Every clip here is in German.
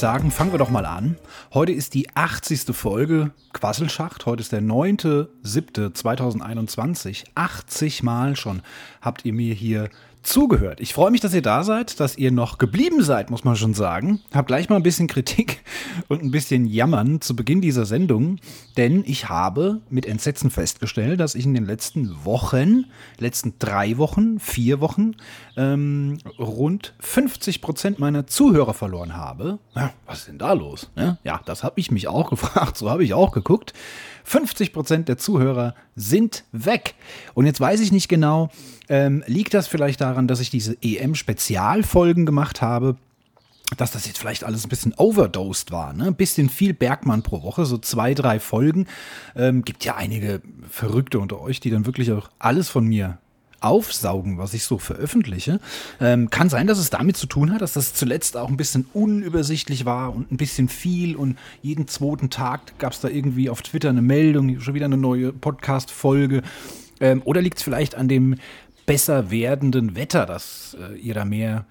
sagen, fangen wir doch mal an. Heute ist die 80. Folge Quasselschacht. Heute ist der 9.7.2021. 80 Mal schon habt ihr mir hier zugehört. Ich freue mich, dass ihr da seid, dass ihr noch geblieben seid, muss man schon sagen. Hab gleich mal ein bisschen Kritik und ein bisschen Jammern zu Beginn dieser Sendung, denn ich habe mit Entsetzen festgestellt, dass ich in den letzten Wochen, letzten drei Wochen, vier Wochen, ähm, rund 50 Prozent meiner Zuhörer verloren habe. Ja, was ist denn da los? Ja, das habe ich mich auch gefragt, so habe ich auch geguckt. 50 Prozent der Zuhörer sind weg. Und jetzt weiß ich nicht genau, ähm, liegt das vielleicht daran, dass ich diese EM-Spezialfolgen gemacht habe? dass das jetzt vielleicht alles ein bisschen overdosed war, ne? Ein bisschen viel Bergmann pro Woche, so zwei, drei Folgen. Ähm, gibt ja einige Verrückte unter euch, die dann wirklich auch alles von mir aufsaugen, was ich so veröffentliche. Ähm, kann sein, dass es damit zu tun hat, dass das zuletzt auch ein bisschen unübersichtlich war und ein bisschen viel und jeden zweiten Tag gab es da irgendwie auf Twitter eine Meldung, schon wieder eine neue Podcast-Folge. Ähm, oder liegt es vielleicht an dem besser werdenden Wetter, dass äh, ihr da mehr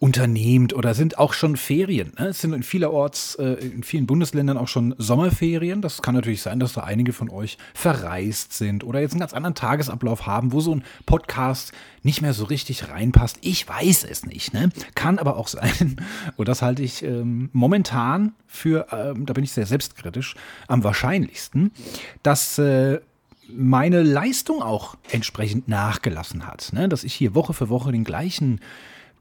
unternehmt oder sind auch schon Ferien. Ne? Es sind in vielerorts, äh, in vielen Bundesländern auch schon Sommerferien. Das kann natürlich sein, dass da einige von euch verreist sind oder jetzt einen ganz anderen Tagesablauf haben, wo so ein Podcast nicht mehr so richtig reinpasst. Ich weiß es nicht. Ne? Kann aber auch sein. Und das halte ich ähm, momentan für, ähm, da bin ich sehr selbstkritisch, am wahrscheinlichsten, dass äh, meine Leistung auch entsprechend nachgelassen hat. Ne? Dass ich hier Woche für Woche den gleichen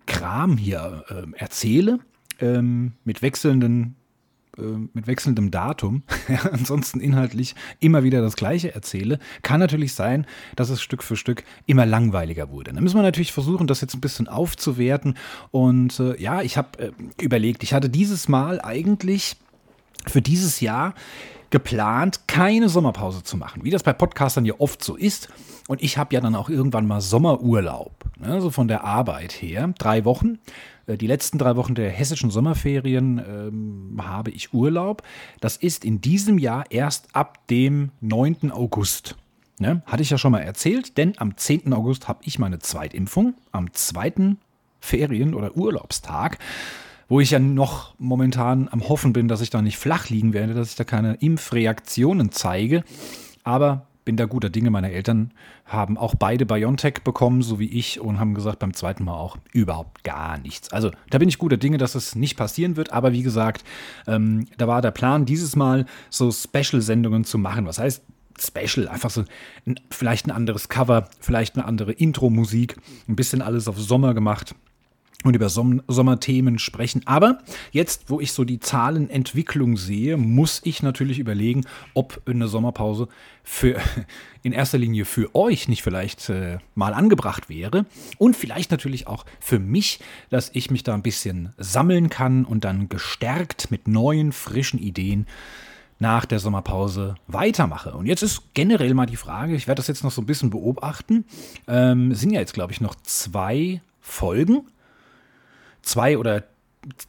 Kram hier äh, erzähle, ähm, mit wechselnden äh, mit wechselndem Datum, ansonsten inhaltlich immer wieder das Gleiche erzähle, kann natürlich sein, dass es Stück für Stück immer langweiliger wurde. Da müssen wir natürlich versuchen, das jetzt ein bisschen aufzuwerten. Und äh, ja, ich habe äh, überlegt, ich hatte dieses Mal eigentlich für dieses Jahr geplant, keine Sommerpause zu machen, wie das bei Podcastern ja oft so ist. Und ich habe ja dann auch irgendwann mal Sommerurlaub, ne, so von der Arbeit her, drei Wochen. Äh, die letzten drei Wochen der hessischen Sommerferien ähm, habe ich Urlaub. Das ist in diesem Jahr erst ab dem 9. August. Ne? Hatte ich ja schon mal erzählt, denn am 10. August habe ich meine Zweitimpfung. Am zweiten Ferien- oder Urlaubstag wo ich ja noch momentan am Hoffen bin, dass ich da nicht flach liegen werde, dass ich da keine Impfreaktionen zeige. Aber bin da guter Dinge. Meine Eltern haben auch beide BioNTech bekommen, so wie ich, und haben gesagt beim zweiten Mal auch überhaupt gar nichts. Also da bin ich guter Dinge, dass es nicht passieren wird. Aber wie gesagt, ähm, da war der Plan, dieses Mal so Special-Sendungen zu machen. Was heißt Special, einfach so ein, vielleicht ein anderes Cover, vielleicht eine andere Intro-Musik, ein bisschen alles auf Sommer gemacht und über Som Sommerthemen sprechen. Aber jetzt, wo ich so die Zahlenentwicklung sehe, muss ich natürlich überlegen, ob eine Sommerpause für in erster Linie für euch nicht vielleicht äh, mal angebracht wäre und vielleicht natürlich auch für mich, dass ich mich da ein bisschen sammeln kann und dann gestärkt mit neuen, frischen Ideen nach der Sommerpause weitermache. Und jetzt ist generell mal die Frage, ich werde das jetzt noch so ein bisschen beobachten, ähm, sind ja jetzt, glaube ich, noch zwei Folgen zwei oder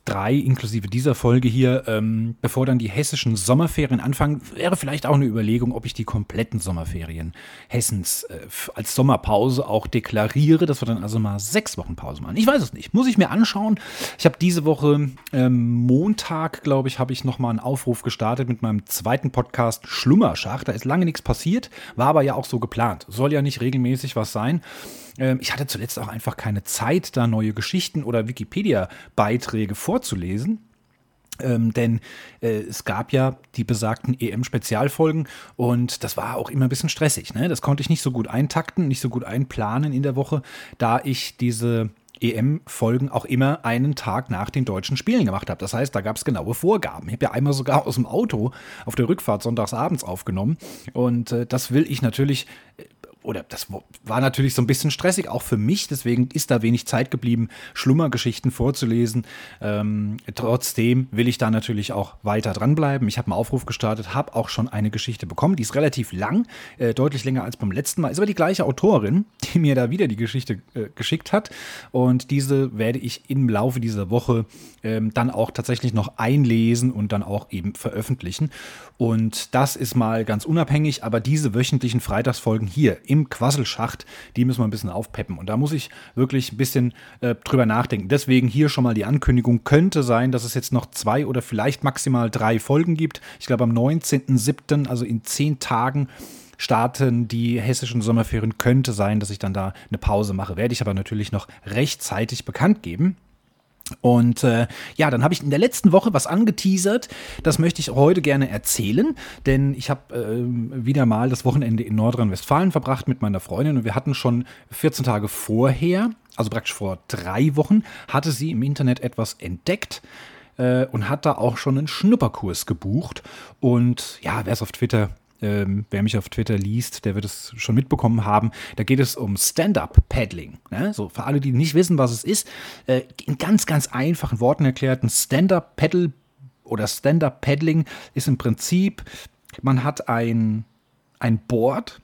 drei inklusive dieser Folge hier, ähm, bevor dann die hessischen Sommerferien anfangen, wäre vielleicht auch eine Überlegung, ob ich die kompletten Sommerferien Hessens äh, als Sommerpause auch deklariere, dass wir dann also mal sechs Wochen Pause machen. Ich weiß es nicht, muss ich mir anschauen. Ich habe diese Woche ähm, Montag, glaube ich, habe ich nochmal einen Aufruf gestartet mit meinem zweiten Podcast Schlummerschacht. Da ist lange nichts passiert, war aber ja auch so geplant. Soll ja nicht regelmäßig was sein. Ähm, ich hatte zuletzt auch einfach keine Zeit, da neue Geschichten oder Wikipedia-Beiträge vorzulesen. Ähm, denn äh, es gab ja die besagten EM-Spezialfolgen und das war auch immer ein bisschen stressig. Ne? Das konnte ich nicht so gut eintakten, nicht so gut einplanen in der Woche, da ich diese EM-Folgen auch immer einen Tag nach den deutschen Spielen gemacht habe. Das heißt, da gab es genaue Vorgaben. Ich habe ja einmal sogar aus dem Auto auf der Rückfahrt sonntagsabends aufgenommen und äh, das will ich natürlich äh, oder das war natürlich so ein bisschen stressig, auch für mich, deswegen ist da wenig Zeit geblieben, Schlummergeschichten vorzulesen. Ähm, trotzdem will ich da natürlich auch weiter dranbleiben. Ich habe einen Aufruf gestartet, habe auch schon eine Geschichte bekommen, die ist relativ lang, äh, deutlich länger als beim letzten Mal, ist aber die gleiche Autorin, die mir da wieder die Geschichte äh, geschickt hat und diese werde ich im Laufe dieser Woche ähm, dann auch tatsächlich noch einlesen und dann auch eben veröffentlichen. Und das ist mal ganz unabhängig, aber diese wöchentlichen Freitagsfolgen hier im im Quasselschacht, die müssen wir ein bisschen aufpeppen. Und da muss ich wirklich ein bisschen äh, drüber nachdenken. Deswegen hier schon mal die Ankündigung. Könnte sein, dass es jetzt noch zwei oder vielleicht maximal drei Folgen gibt. Ich glaube am 19.07., also in zehn Tagen, starten die hessischen Sommerferien. Könnte sein, dass ich dann da eine Pause mache. Werde ich aber natürlich noch rechtzeitig bekannt geben. Und äh, ja, dann habe ich in der letzten Woche was angeteasert. Das möchte ich heute gerne erzählen, denn ich habe äh, wieder mal das Wochenende in Nordrhein-Westfalen verbracht mit meiner Freundin und wir hatten schon 14 Tage vorher, also praktisch vor drei Wochen, hatte sie im Internet etwas entdeckt äh, und hat da auch schon einen Schnupperkurs gebucht. Und ja, wer es auf Twitter ähm, wer mich auf Twitter liest, der wird es schon mitbekommen haben. Da geht es um Stand-Up-Paddling. Ne? So, für alle, die nicht wissen, was es ist, äh, in ganz, ganz einfachen Worten erklärt, ein Stand-Up-Paddle oder Stand-Up-Paddling ist im Prinzip, man hat ein, ein Board,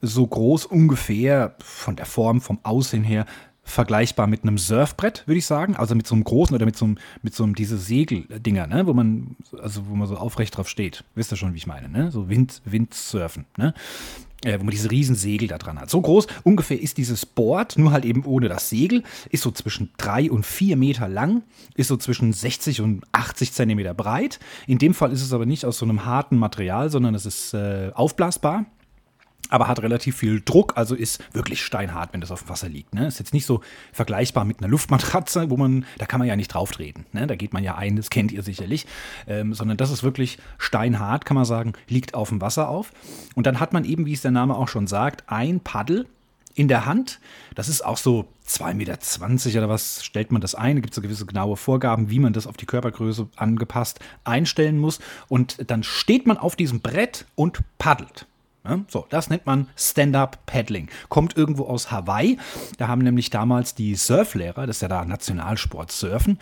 so groß ungefähr von der Form, vom Aussehen her, vergleichbar mit einem Surfbrett, würde ich sagen. Also mit so einem großen oder mit so einem, mit so einem diese Segeldinger, ne? wo man, also wo man so aufrecht drauf steht. Wisst ihr schon, wie ich meine, ne? So Wind, Windsurfen, ne? Äh, wo man diese riesen Segel da dran hat. So groß ungefähr ist dieses Board, nur halt eben ohne das Segel, ist so zwischen drei und vier Meter lang, ist so zwischen 60 und 80 Zentimeter breit. In dem Fall ist es aber nicht aus so einem harten Material, sondern es ist äh, aufblasbar aber hat relativ viel Druck, also ist wirklich steinhart, wenn das auf dem Wasser liegt. Ne? Ist jetzt nicht so vergleichbar mit einer Luftmatratze, wo man, da kann man ja nicht drauf treten. Ne? Da geht man ja ein, das kennt ihr sicherlich. Ähm, sondern das ist wirklich steinhart, kann man sagen, liegt auf dem Wasser auf. Und dann hat man eben, wie es der Name auch schon sagt, ein Paddel in der Hand. Das ist auch so 2,20 Meter oder was stellt man das ein. Da gibt es so gewisse genaue Vorgaben, wie man das auf die Körpergröße angepasst einstellen muss. Und dann steht man auf diesem Brett und paddelt. So, das nennt man Stand-Up-Paddling. Kommt irgendwo aus Hawaii. Da haben nämlich damals die Surflehrer, das ist ja da Nationalsport Surfen,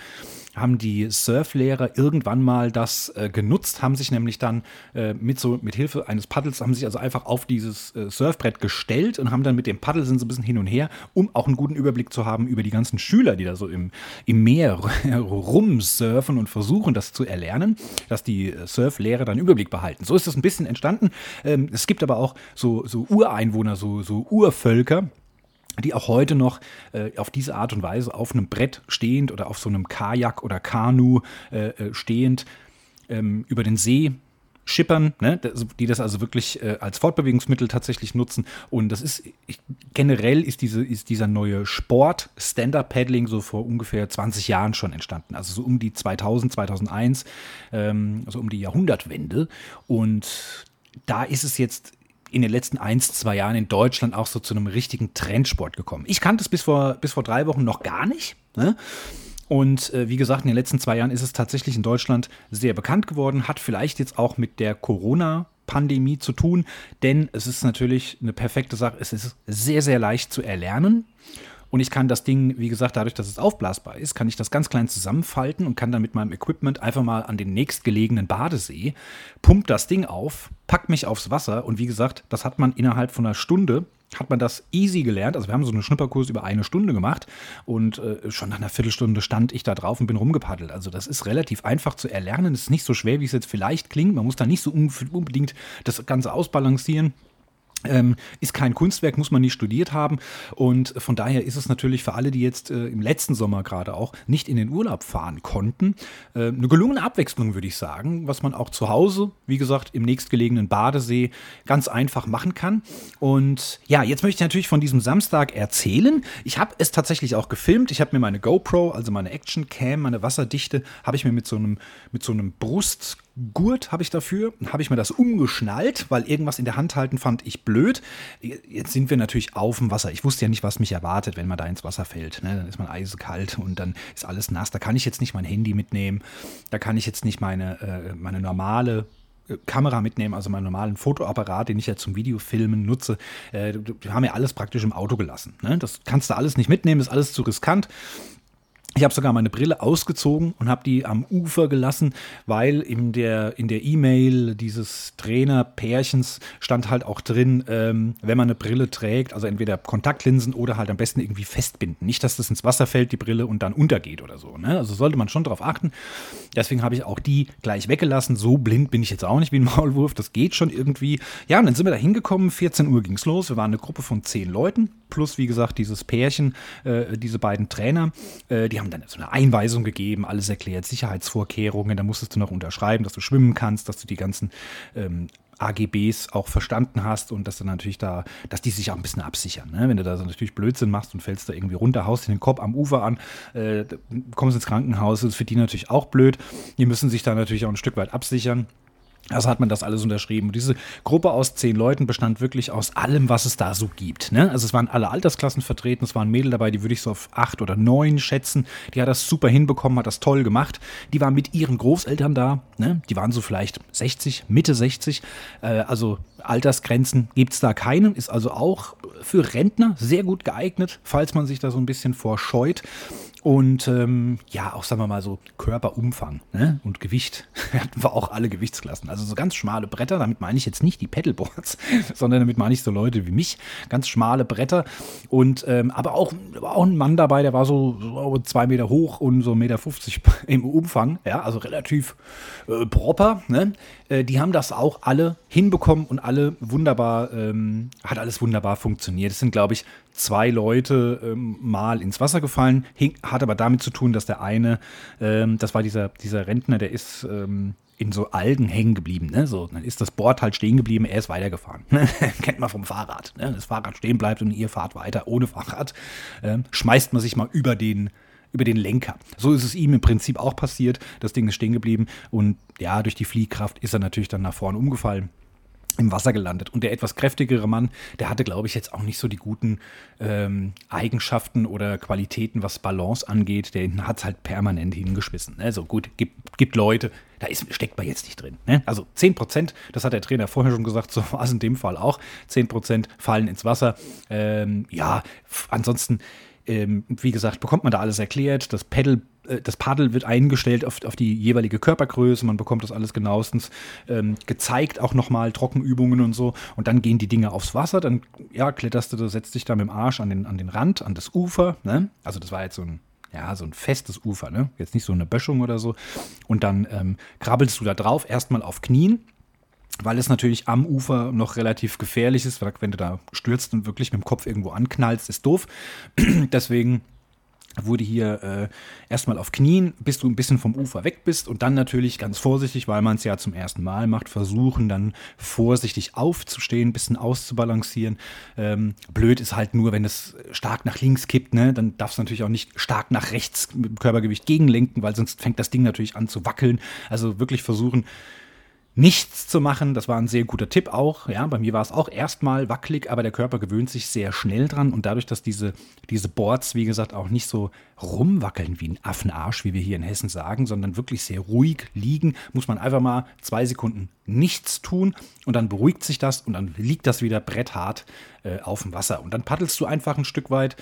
haben die Surflehrer irgendwann mal das äh, genutzt, haben sich nämlich dann äh, mit so mit Hilfe eines Paddels haben sich also einfach auf dieses äh, Surfbrett gestellt und haben dann mit dem Paddel sind so ein bisschen hin und her, um auch einen guten Überblick zu haben über die ganzen Schüler, die da so im, im Meer rumsurfen und versuchen, das zu erlernen, dass die äh, Surflehrer dann Überblick behalten. So ist das ein bisschen entstanden. Ähm, es gibt aber auch so, so Ureinwohner, so, so Urvölker, die auch heute noch äh, auf diese Art und Weise auf einem Brett stehend oder auf so einem Kajak oder Kanu äh, äh stehend ähm, über den See schippern, ne, die das also wirklich äh, als Fortbewegungsmittel tatsächlich nutzen. Und das ist ich, generell ist, diese, ist dieser neue Sport Stand-Up-Paddling so vor ungefähr 20 Jahren schon entstanden. Also so um die 2000, 2001, ähm, also um die Jahrhundertwende. Und da ist es jetzt in den letzten ein, zwei Jahren in Deutschland auch so zu einem richtigen Trendsport gekommen. Ich kannte es bis vor, bis vor drei Wochen noch gar nicht. Ne? Und äh, wie gesagt, in den letzten zwei Jahren ist es tatsächlich in Deutschland sehr bekannt geworden, hat vielleicht jetzt auch mit der Corona- Pandemie zu tun, denn es ist natürlich eine perfekte Sache. Es ist sehr, sehr leicht zu erlernen. Und ich kann das Ding, wie gesagt, dadurch, dass es aufblasbar ist, kann ich das ganz klein zusammenfalten und kann dann mit meinem Equipment einfach mal an den nächstgelegenen Badesee, pumpt das Ding auf, packt mich aufs Wasser und wie gesagt, das hat man innerhalb von einer Stunde hat man das easy gelernt. Also wir haben so einen Schnupperkurs über eine Stunde gemacht und äh, schon nach einer Viertelstunde stand ich da drauf und bin rumgepaddelt. Also das ist relativ einfach zu erlernen. Es ist nicht so schwer, wie es jetzt vielleicht klingt. Man muss da nicht so unbedingt das Ganze ausbalancieren. Ähm, ist kein Kunstwerk, muss man nicht studiert haben. Und von daher ist es natürlich für alle, die jetzt äh, im letzten Sommer gerade auch nicht in den Urlaub fahren konnten, äh, eine gelungene Abwechslung, würde ich sagen, was man auch zu Hause, wie gesagt, im nächstgelegenen Badesee ganz einfach machen kann. Und ja, jetzt möchte ich natürlich von diesem Samstag erzählen. Ich habe es tatsächlich auch gefilmt. Ich habe mir meine GoPro, also meine Action Cam, meine Wasserdichte, habe ich mir mit so einem, mit so einem Brust Gurt habe ich dafür, habe ich mir das umgeschnallt, weil irgendwas in der Hand halten fand ich blöd. Jetzt sind wir natürlich auf dem Wasser. Ich wusste ja nicht, was mich erwartet, wenn man da ins Wasser fällt. Ne? Dann ist man eiskalt und dann ist alles nass. Da kann ich jetzt nicht mein Handy mitnehmen. Da kann ich jetzt nicht meine, äh, meine normale äh, Kamera mitnehmen, also meinen normalen Fotoapparat, den ich ja zum Videofilmen nutze. Äh, wir haben ja alles praktisch im Auto gelassen. Ne? Das kannst du alles nicht mitnehmen, ist alles zu riskant. Ich habe sogar meine Brille ausgezogen und habe die am Ufer gelassen, weil in der in der E-Mail dieses Trainerpärchens stand halt auch drin, ähm, wenn man eine Brille trägt, also entweder Kontaktlinsen oder halt am besten irgendwie festbinden. Nicht, dass das ins Wasser fällt, die Brille und dann untergeht oder so. Ne? Also sollte man schon darauf achten. Deswegen habe ich auch die gleich weggelassen. So blind bin ich jetzt auch nicht wie ein Maulwurf. Das geht schon irgendwie. Ja, und dann sind wir da hingekommen. 14 Uhr ging es los. Wir waren eine Gruppe von zehn Leuten plus wie gesagt dieses Pärchen, äh, diese beiden Trainer. Äh, die haben dann so eine Einweisung gegeben, alles erklärt, Sicherheitsvorkehrungen, da musstest du noch unterschreiben, dass du schwimmen kannst, dass du die ganzen ähm, AGBs auch verstanden hast und dass du natürlich da, dass die sich auch ein bisschen absichern. Ne? Wenn du da so natürlich Blödsinn machst und fällst da irgendwie runter, haust den Kopf am Ufer an, äh, kommst ins Krankenhaus, ist für die natürlich auch blöd. Die müssen sich da natürlich auch ein Stück weit absichern. Also hat man das alles unterschrieben. Und diese Gruppe aus zehn Leuten bestand wirklich aus allem, was es da so gibt. Ne? Also es waren alle Altersklassen vertreten, es waren Mädel dabei, die würde ich so auf acht oder neun schätzen. Die hat das super hinbekommen, hat das toll gemacht. Die waren mit ihren Großeltern da. Ne? Die waren so vielleicht 60, Mitte 60. Äh, also Altersgrenzen gibt es da keine. Ist also auch für Rentner sehr gut geeignet, falls man sich da so ein bisschen vorscheut. Und ähm, ja, auch sagen wir mal so Körperumfang ne? und Gewicht hatten wir auch alle Gewichtsklassen. Also so ganz schmale Bretter, damit meine ich jetzt nicht die Pedalboards, sondern damit meine ich so Leute wie mich, ganz schmale Bretter. Und ähm, aber auch, war auch ein Mann dabei, der war so, so zwei Meter hoch und so 1,50 Meter im Umfang, ja, also relativ äh, proper. Ne? Äh, die haben das auch alle hinbekommen und alle wunderbar, ähm, hat alles wunderbar funktioniert. Es sind, glaube ich, zwei Leute ähm, mal ins Wasser gefallen, hing, hat aber damit zu tun, dass der eine, ähm, das war dieser, dieser Rentner, der ist ähm, in so Algen hängen geblieben. Ne? So, dann ist das Board halt stehen geblieben, er ist weitergefahren. Kennt man vom Fahrrad. Ne? Das Fahrrad stehen bleibt und ihr fahrt weiter ohne Fahrrad. Ähm, schmeißt man sich mal über den über den Lenker. So ist es ihm im Prinzip auch passiert. Das Ding ist stehen geblieben und ja, durch die Fliehkraft ist er natürlich dann nach vorne umgefallen im Wasser gelandet. Und der etwas kräftigere Mann, der hatte, glaube ich, jetzt auch nicht so die guten ähm, Eigenschaften oder Qualitäten, was Balance angeht. Der hat es halt permanent hingeschmissen. Also gut, gibt, gibt Leute, da ist, steckt man jetzt nicht drin. Ne? Also 10 Prozent, das hat der Trainer vorher schon gesagt, so war es in dem Fall auch. 10 Prozent fallen ins Wasser. Ähm, ja, ansonsten ähm, wie gesagt, bekommt man da alles erklärt. Das Pedal, das Paddel wird eingestellt auf, auf die jeweilige Körpergröße. Man bekommt das alles genauestens ähm, gezeigt, auch nochmal Trockenübungen und so. Und dann gehen die Dinge aufs Wasser. Dann ja, kletterst du, setzt dich da mit dem Arsch an den, an den Rand, an das Ufer. Ne? Also das war jetzt so ein ja, so ein festes Ufer, ne? Jetzt nicht so eine Böschung oder so. Und dann ähm, krabbelst du da drauf, erstmal auf Knien, weil es natürlich am Ufer noch relativ gefährlich ist, wenn du da stürzt und wirklich mit dem Kopf irgendwo anknallst, ist doof. Deswegen wurde hier äh, erstmal auf Knien, bis du ein bisschen vom Ufer weg bist und dann natürlich ganz vorsichtig, weil man es ja zum ersten Mal macht, versuchen dann vorsichtig aufzustehen, ein bisschen auszubalancieren. Ähm, blöd ist halt nur, wenn es stark nach links kippt, ne, dann darfst du natürlich auch nicht stark nach rechts mit dem Körpergewicht gegenlenken, weil sonst fängt das Ding natürlich an zu wackeln. Also wirklich versuchen, nichts zu machen. Das war ein sehr guter Tipp auch. Ja, bei mir war es auch erstmal wackelig, aber der Körper gewöhnt sich sehr schnell dran und dadurch, dass diese, diese Boards, wie gesagt, auch nicht so rumwackeln wie ein Affenarsch, wie wir hier in Hessen sagen, sondern wirklich sehr ruhig liegen, muss man einfach mal zwei Sekunden nichts tun und dann beruhigt sich das und dann liegt das wieder bretthart äh, auf dem Wasser und dann paddelst du einfach ein Stück weit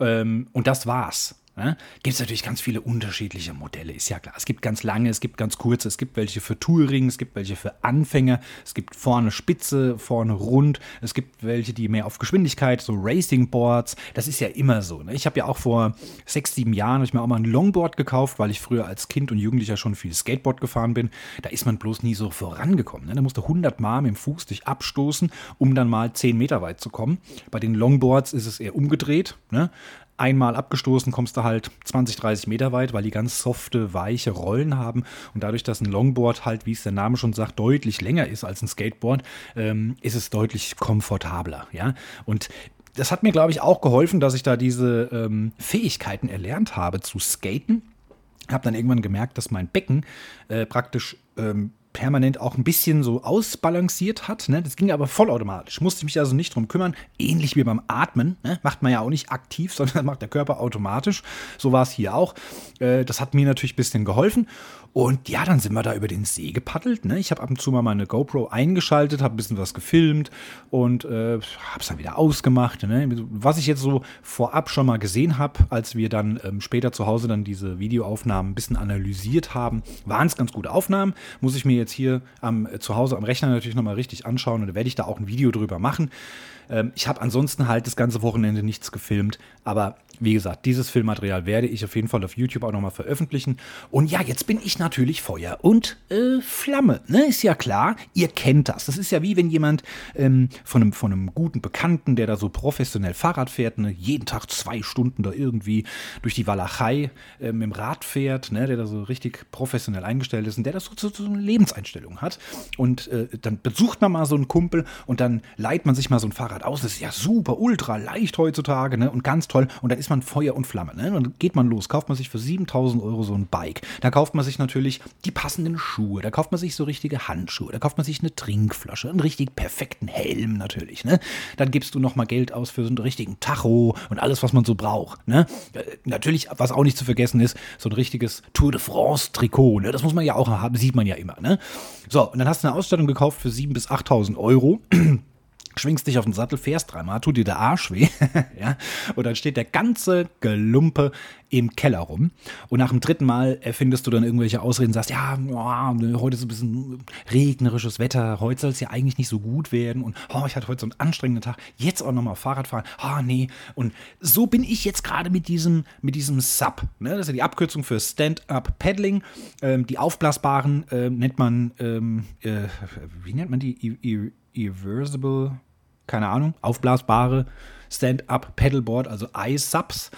ähm, und das war's. Ne? Gibt es natürlich ganz viele unterschiedliche Modelle, ist ja klar. Es gibt ganz lange, es gibt ganz kurze, es gibt welche für Touring, es gibt welche für Anfänger, es gibt vorne spitze, vorne rund, es gibt welche, die mehr auf Geschwindigkeit, so Racing Boards, das ist ja immer so. Ne? Ich habe ja auch vor sechs, sieben Jahren, ich mir auch mal ein Longboard gekauft, weil ich früher als Kind und Jugendlicher schon viel Skateboard gefahren bin. Da ist man bloß nie so vorangekommen. Ne? Da musste 100 Mal mit dem Fuß dich abstoßen, um dann mal 10 Meter weit zu kommen. Bei den Longboards ist es eher umgedreht. Ne? Einmal abgestoßen kommst du halt 20, 30 Meter weit, weil die ganz softe, weiche Rollen haben. Und dadurch, dass ein Longboard halt, wie es der Name schon sagt, deutlich länger ist als ein Skateboard, ähm, ist es deutlich komfortabler. Ja? Und das hat mir, glaube ich, auch geholfen, dass ich da diese ähm, Fähigkeiten erlernt habe zu skaten. Habe dann irgendwann gemerkt, dass mein Becken äh, praktisch ähm, permanent auch ein bisschen so ausbalanciert hat. Ne? Das ging aber vollautomatisch. Musste mich also nicht drum kümmern. Ähnlich wie beim Atmen. Ne? Macht man ja auch nicht aktiv, sondern macht der Körper automatisch. So war es hier auch. Äh, das hat mir natürlich ein bisschen geholfen. Und ja, dann sind wir da über den See gepaddelt. Ne? Ich habe ab und zu mal meine GoPro eingeschaltet, habe ein bisschen was gefilmt und äh, habe es dann wieder ausgemacht. Ne? Was ich jetzt so vorab schon mal gesehen habe, als wir dann ähm, später zu Hause dann diese Videoaufnahmen ein bisschen analysiert haben, waren es ganz gute Aufnahmen. Muss ich mir jetzt hier am, äh, zu Hause am Rechner natürlich nochmal richtig anschauen und da werde ich da auch ein Video drüber machen. Ähm, ich habe ansonsten halt das ganze Wochenende nichts gefilmt, aber wie gesagt, dieses Filmmaterial werde ich auf jeden Fall auf YouTube auch nochmal veröffentlichen. Und ja, jetzt bin ich natürlich Feuer und äh, Flamme. Ne? Ist ja klar, ihr kennt das. Das ist ja wie wenn jemand ähm, von, einem, von einem guten Bekannten, der da so professionell Fahrrad fährt, ne? jeden Tag zwei Stunden da irgendwie durch die Walachei äh, mit dem Rad fährt, ne? der da so richtig professionell eingestellt ist und der das so, so, so eine Lebenseinstellung hat. Und äh, dann besucht man mal so einen Kumpel und dann leiht man sich mal so ein Fahrrad aus. Das ist ja super, ultra leicht heutzutage ne? und ganz toll. Und dann ist man Feuer und Flamme. Ne? Dann geht man los, kauft man sich für 7000 Euro so ein Bike. Da kauft man sich natürlich die passenden Schuhe, da kauft man sich so richtige Handschuhe, da kauft man sich eine Trinkflasche, einen richtig perfekten Helm natürlich. Ne? Dann gibst du nochmal Geld aus für so einen richtigen Tacho und alles, was man so braucht. Ne? Äh, natürlich, was auch nicht zu vergessen ist, so ein richtiges Tour de France-Trikot. Ne? Das muss man ja auch haben, sieht man ja immer. Ne? So, und dann hast du eine Ausstattung gekauft für 7.000 bis 8.000 Euro schwingst dich auf den Sattel, fährst dreimal, tut dir der Arsch weh, ja, und dann steht der ganze Gelumpe im Keller rum. Und nach dem dritten Mal erfindest du dann irgendwelche Ausreden, sagst, ja, oh, heute ist ein bisschen regnerisches Wetter, heute soll es ja eigentlich nicht so gut werden und oh, ich hatte heute so einen anstrengenden Tag, jetzt auch nochmal Fahrrad fahren, oh nee. Und so bin ich jetzt gerade mit diesem, mit diesem Sub, ne? das ist ja die Abkürzung für Stand-Up Paddling. Ähm, die aufblasbaren äh, nennt man, ähm, äh, wie nennt man die? Irreversible, keine Ahnung, aufblasbare Stand-up Paddleboard, also iSubs.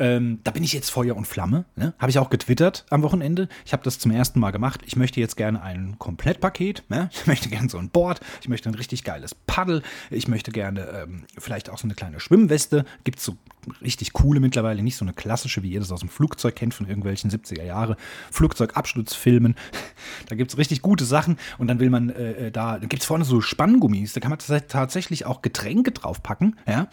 Ähm, da bin ich jetzt Feuer und Flamme. Ne? Habe ich auch getwittert am Wochenende. Ich habe das zum ersten Mal gemacht. Ich möchte jetzt gerne ein Komplettpaket. Ne? Ich möchte gerne so ein Board. Ich möchte ein richtig geiles Paddel. Ich möchte gerne ähm, vielleicht auch so eine kleine Schwimmweste. Gibt es so richtig coole mittlerweile, nicht so eine klassische, wie ihr das aus dem Flugzeug kennt, von irgendwelchen 70er Jahre Flugzeugabsturzfilmen. da gibt es richtig gute Sachen und dann will man äh, äh da, da gibt es vorne so Spanngummis, da kann man tatsächlich auch Getränke draufpacken. Ja?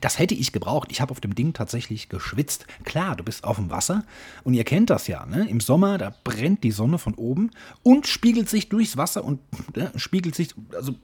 Das hätte ich gebraucht. Ich habe auf dem Ding tatsächlich geschwitzt. Klar, du bist auf dem Wasser und ihr kennt das ja. Ne? Im Sommer, da brennt die Sonne von oben und spiegelt sich durchs Wasser und äh, spiegelt sich, also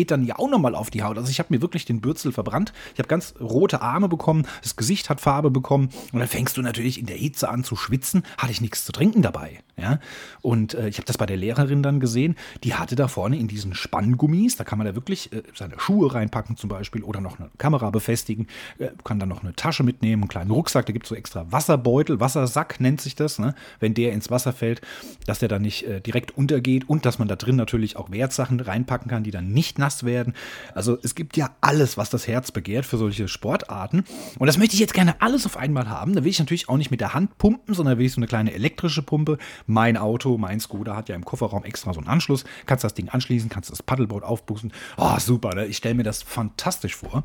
geht dann ja auch nochmal auf die Haut. Also ich habe mir wirklich den Bürzel verbrannt. Ich habe ganz rote Arme bekommen, das Gesicht hat Farbe bekommen und dann fängst du natürlich in der Hitze an zu schwitzen. Hatte ich nichts zu trinken dabei. Ja? Und äh, ich habe das bei der Lehrerin dann gesehen. Die hatte da vorne in diesen Spanngummis, da kann man da wirklich äh, seine Schuhe reinpacken zum Beispiel oder noch eine Kamera befestigen, äh, kann dann noch eine Tasche mitnehmen, einen kleinen Rucksack. Da gibt es so extra Wasserbeutel, Wassersack nennt sich das, ne? wenn der ins Wasser fällt, dass der dann nicht äh, direkt untergeht und dass man da drin natürlich auch Wertsachen reinpacken kann, die dann nicht nass werden. Also es gibt ja alles, was das Herz begehrt für solche Sportarten. Und das möchte ich jetzt gerne alles auf einmal haben. Da will ich natürlich auch nicht mit der Hand pumpen, sondern will ich so eine kleine elektrische Pumpe. Mein Auto, mein Skoda hat ja im Kofferraum extra so einen Anschluss. Kannst das Ding anschließen, kannst das Paddleboard aufbußen. Oh, super, ne? ich stelle mir das fantastisch vor.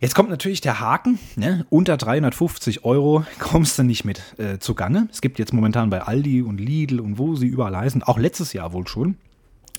Jetzt kommt natürlich der Haken. Ne? Unter 350 Euro kommst du nicht mit äh, zugange. Es gibt jetzt momentan bei Aldi und Lidl und wo sie überall heißen, auch letztes Jahr wohl schon,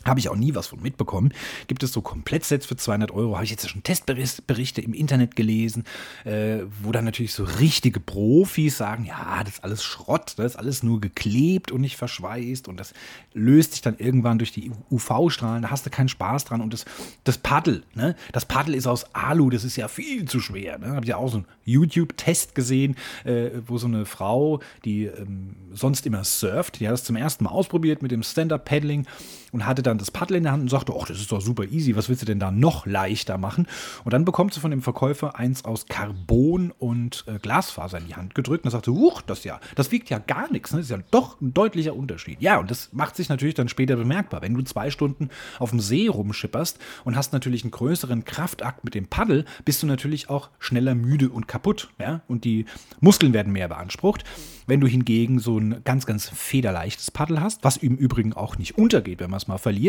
habe ich auch nie was von mitbekommen. Gibt es so Komplettsets für 200 Euro? Habe ich jetzt schon Testberichte im Internet gelesen, äh, wo dann natürlich so richtige Profis sagen, ja, das ist alles Schrott, das ist alles nur geklebt und nicht verschweißt und das löst sich dann irgendwann durch die UV-Strahlen, da hast du keinen Spaß dran. Und das, das Paddel, ne? das Paddel ist aus Alu, das ist ja viel zu schwer. Ne? Habe ich ja auch so einen YouTube-Test gesehen, äh, wo so eine Frau, die ähm, sonst immer surft, die hat das zum ersten Mal ausprobiert mit dem Stand-Up-Paddling und hatte dann das Paddel in der Hand und sagte, oh, das ist doch super easy, was willst du denn da noch leichter machen? Und dann bekommt sie von dem Verkäufer eins aus Carbon und äh, Glasfaser in die Hand gedrückt und sagte, huch, das ja, das wiegt ja gar nichts, ne? das ist ja doch ein deutlicher Unterschied. Ja, und das macht sich natürlich dann später bemerkbar. Wenn du zwei Stunden auf dem See rumschipperst und hast natürlich einen größeren Kraftakt mit dem Paddel, bist du natürlich auch schneller müde und kaputt, ja, und die Muskeln werden mehr beansprucht. Wenn du hingegen so ein ganz, ganz federleichtes Paddel hast, was im Übrigen auch nicht untergeht, wenn man es mal verliert,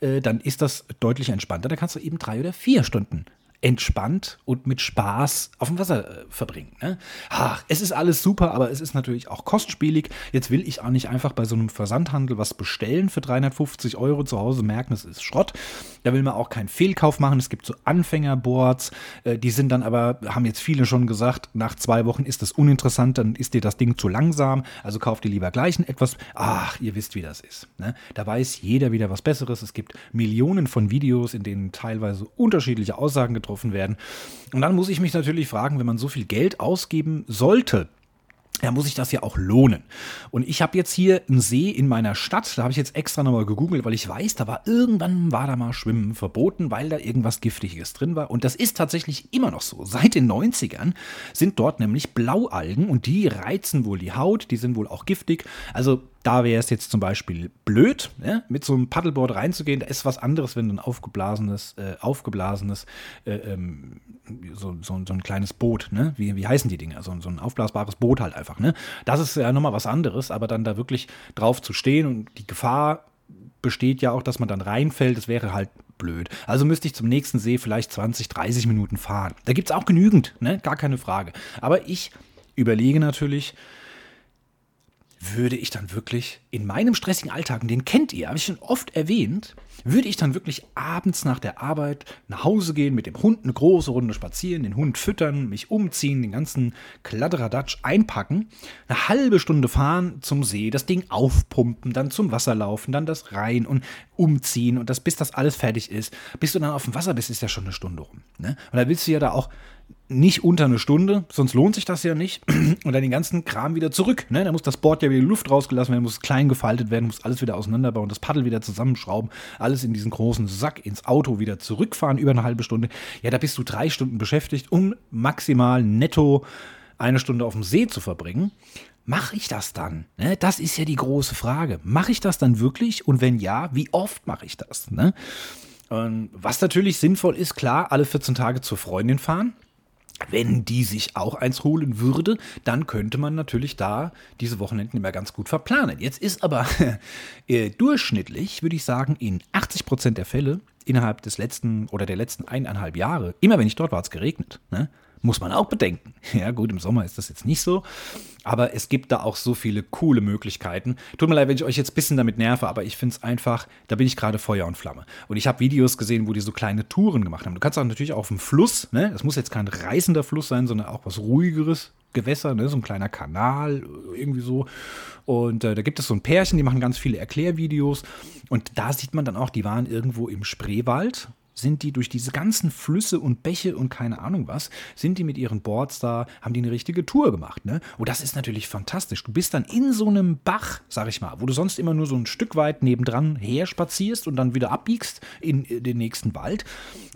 äh, dann ist das deutlich entspannter. Da kannst du eben drei oder vier Stunden entspannt und mit Spaß auf dem Wasser äh, verbringen. Ne? Ach, es ist alles super, aber es ist natürlich auch kostspielig. Jetzt will ich auch nicht einfach bei so einem Versandhandel was bestellen für 350 Euro zu Hause merken, es ist Schrott. Da will man auch keinen Fehlkauf machen. Es gibt so Anfängerboards, äh, die sind dann aber, haben jetzt viele schon gesagt, nach zwei Wochen ist das uninteressant, dann ist dir das Ding zu langsam. Also kauft ihr lieber gleich ein etwas. Ach, ihr wisst, wie das ist. Ne? Da weiß jeder wieder was Besseres. Es gibt Millionen von Videos, in denen teilweise unterschiedliche Aussagen getroffen getroffen werden. Und dann muss ich mich natürlich fragen, wenn man so viel Geld ausgeben sollte, ja, muss sich das ja auch lohnen. Und ich habe jetzt hier einen See in meiner Stadt, da habe ich jetzt extra nochmal gegoogelt, weil ich weiß, da war irgendwann war da mal Schwimmen verboten, weil da irgendwas Giftiges drin war. Und das ist tatsächlich immer noch so. Seit den 90ern sind dort nämlich Blaualgen und die reizen wohl die Haut, die sind wohl auch giftig. Also da wäre es jetzt zum Beispiel blöd, ja, mit so einem Paddleboard reinzugehen. Da ist was anderes, wenn du ein aufgeblasenes, äh, aufgeblasenes, äh, ähm, so, so, so, ein kleines Boot, ne? Wie, wie heißen die Dinger? So, so ein aufblasbares Boot halt einfach, ne? Das ist ja nochmal was anderes, aber dann da wirklich drauf zu stehen und die Gefahr besteht ja auch, dass man dann reinfällt, das wäre halt blöd. Also müsste ich zum nächsten See vielleicht 20, 30 Minuten fahren. Da gibt es auch genügend, ne? Gar keine Frage. Aber ich überlege natürlich, würde ich dann wirklich in meinem stressigen Alltag, und den kennt ihr, habe ich schon oft erwähnt, würde ich dann wirklich abends nach der Arbeit nach Hause gehen, mit dem Hund eine große Runde spazieren, den Hund füttern, mich umziehen, den ganzen Kladderadatsch einpacken, eine halbe Stunde fahren zum See, das Ding aufpumpen, dann zum Wasser laufen, dann das rein und umziehen und das, bis das alles fertig ist. Bis du dann auf dem Wasser bist, ist ja schon eine Stunde rum. Ne? Und da willst du ja da auch nicht unter eine Stunde, sonst lohnt sich das ja nicht. Und dann den ganzen Kram wieder zurück. Ne? Da muss das Board ja wieder Luft rausgelassen werden, muss klein gefaltet werden, muss alles wieder auseinanderbauen, das Paddel wieder zusammenschrauben, alles in diesen großen Sack ins Auto wieder zurückfahren über eine halbe Stunde. Ja, da bist du drei Stunden beschäftigt, um maximal netto eine Stunde auf dem See zu verbringen. Mache ich das dann? Ne? Das ist ja die große Frage. Mache ich das dann wirklich? Und wenn ja, wie oft mache ich das? Ne? was natürlich sinnvoll ist, klar, alle 14 Tage zur Freundin fahren. Wenn die sich auch eins holen würde, dann könnte man natürlich da diese Wochenenden immer ganz gut verplanen. Jetzt ist aber äh, durchschnittlich, würde ich sagen, in 80 Prozent der Fälle innerhalb des letzten oder der letzten eineinhalb Jahre, immer wenn ich dort war, hat es geregnet. Ne? Muss man auch bedenken. Ja, gut, im Sommer ist das jetzt nicht so. Aber es gibt da auch so viele coole Möglichkeiten. Tut mir leid, wenn ich euch jetzt ein bisschen damit nerve, aber ich finde es einfach, da bin ich gerade Feuer und Flamme. Und ich habe Videos gesehen, wo die so kleine Touren gemacht haben. Du kannst auch natürlich auf dem Fluss, ne? Das muss jetzt kein reißender Fluss sein, sondern auch was ruhigeres. Gewässer, ne? so ein kleiner Kanal, irgendwie so. Und äh, da gibt es so ein Pärchen, die machen ganz viele Erklärvideos. Und da sieht man dann auch, die waren irgendwo im Spreewald sind die durch diese ganzen Flüsse und Bäche und keine Ahnung was, sind die mit ihren Boards da, haben die eine richtige Tour gemacht. Ne? Und das ist natürlich fantastisch. Du bist dann in so einem Bach, sag ich mal, wo du sonst immer nur so ein Stück weit nebendran her spazierst und dann wieder abbiegst in den nächsten Wald.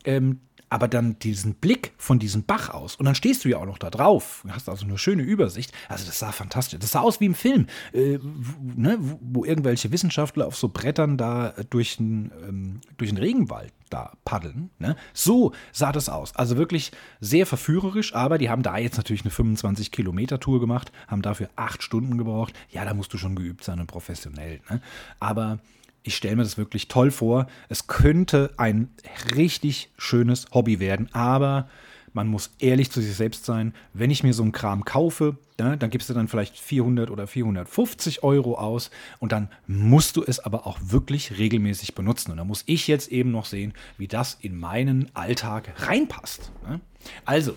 Ähm, aber dann diesen Blick von diesem Bach aus und dann stehst du ja auch noch da drauf, hast also eine schöne Übersicht. Also das sah fantastisch. Das sah aus wie im Film, äh, wo, ne, wo, irgendwelche Wissenschaftler auf so Brettern da durch den, ähm, durch den Regenwald da paddeln. Ne? So sah das aus. Also wirklich sehr verführerisch, aber die haben da jetzt natürlich eine 25 Kilometer Tour gemacht, haben dafür acht Stunden gebraucht. Ja, da musst du schon geübt sein und professionell. Ne? Aber ich stelle mir das wirklich toll vor. Es könnte ein richtig schönes Hobby werden, aber man muss ehrlich zu sich selbst sein. Wenn ich mir so einen Kram kaufe, ja, dann gibst du dann vielleicht 400 oder 450 Euro aus und dann musst du es aber auch wirklich regelmäßig benutzen. Und da muss ich jetzt eben noch sehen, wie das in meinen Alltag reinpasst. Ja. Also,